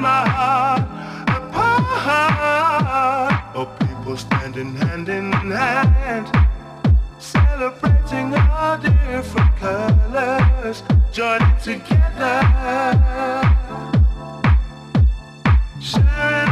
my heart apart. Oh, people standing hand in hand, celebrating all different colors, joining together, sharing.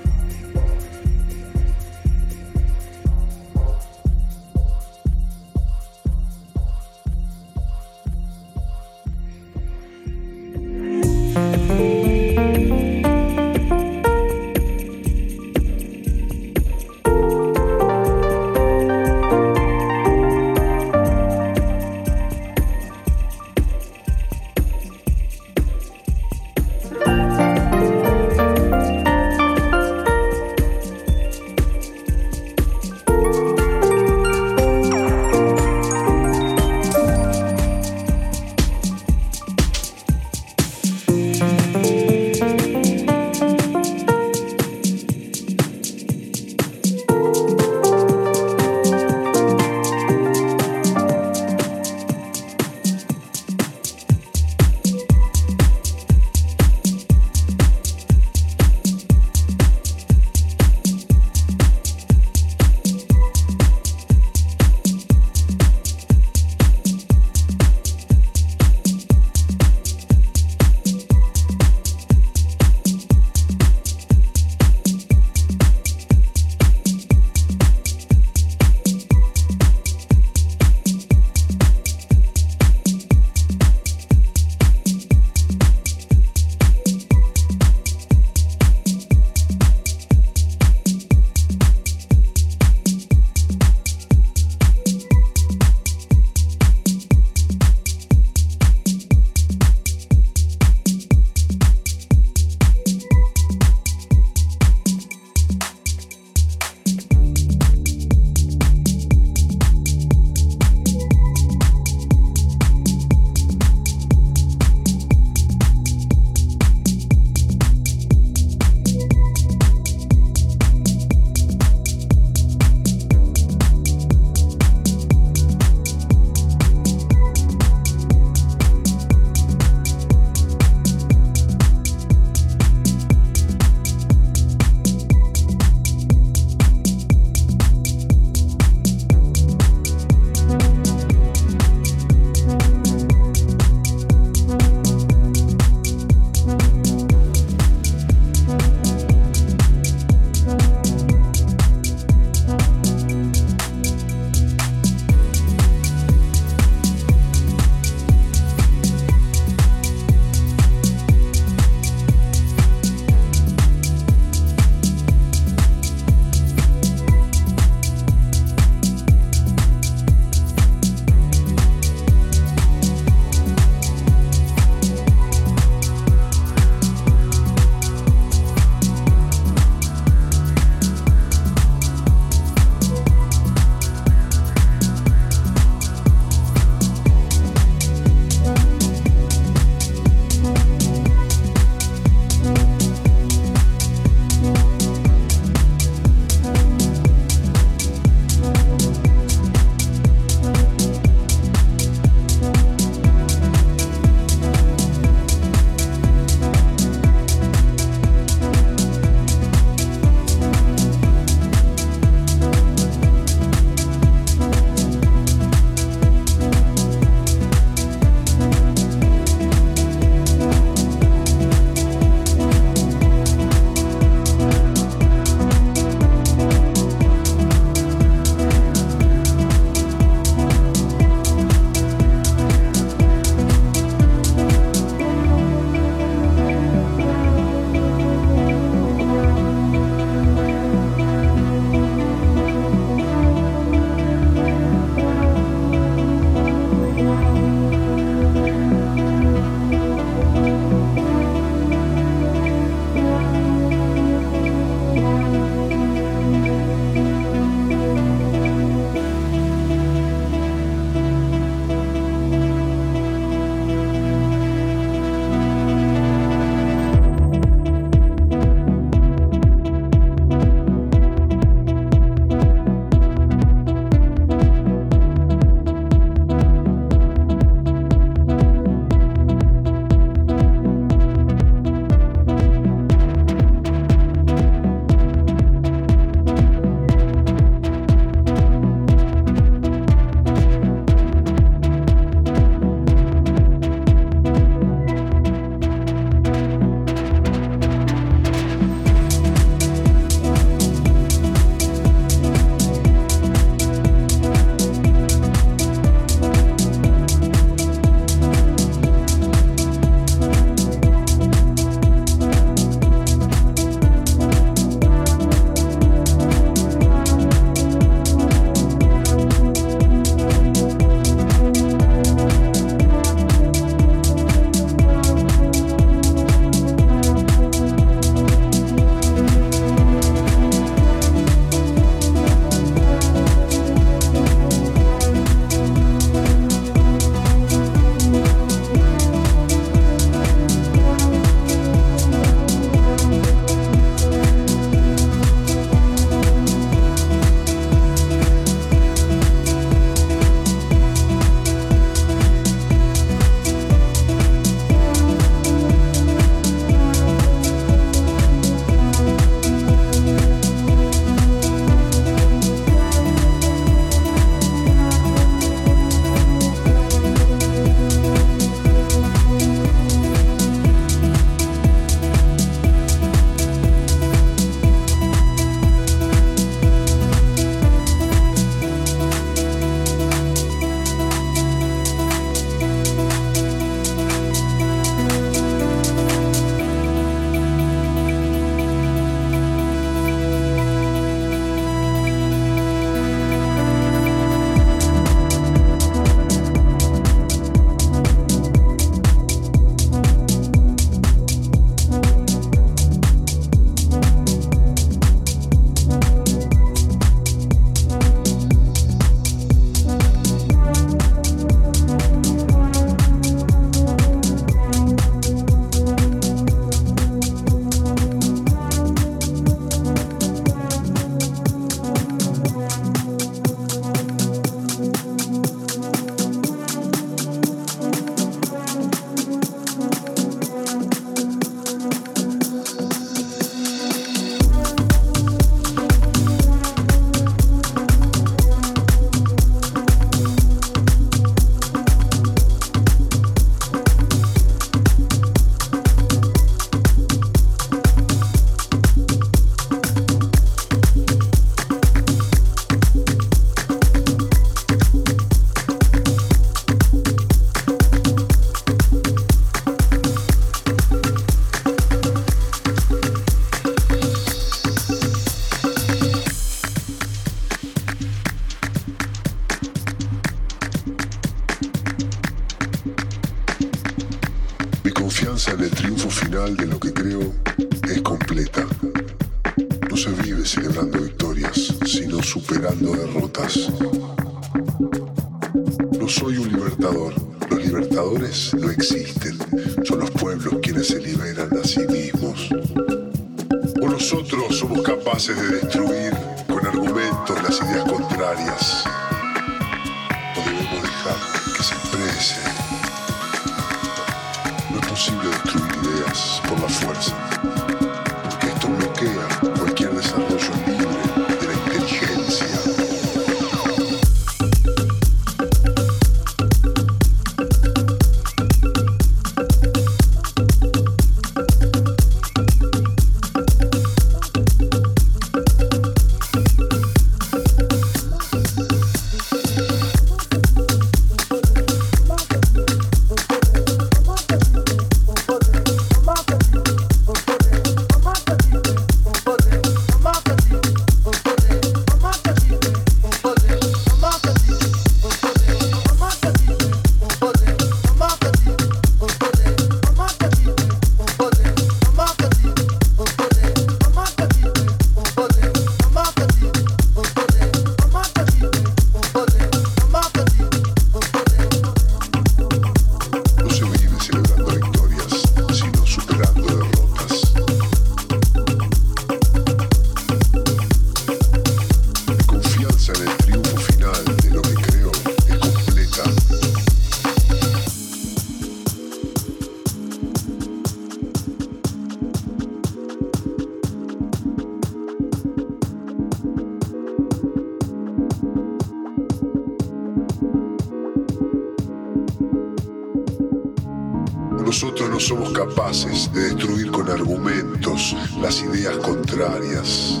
De destruir con argumentos las ideas contrarias.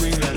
We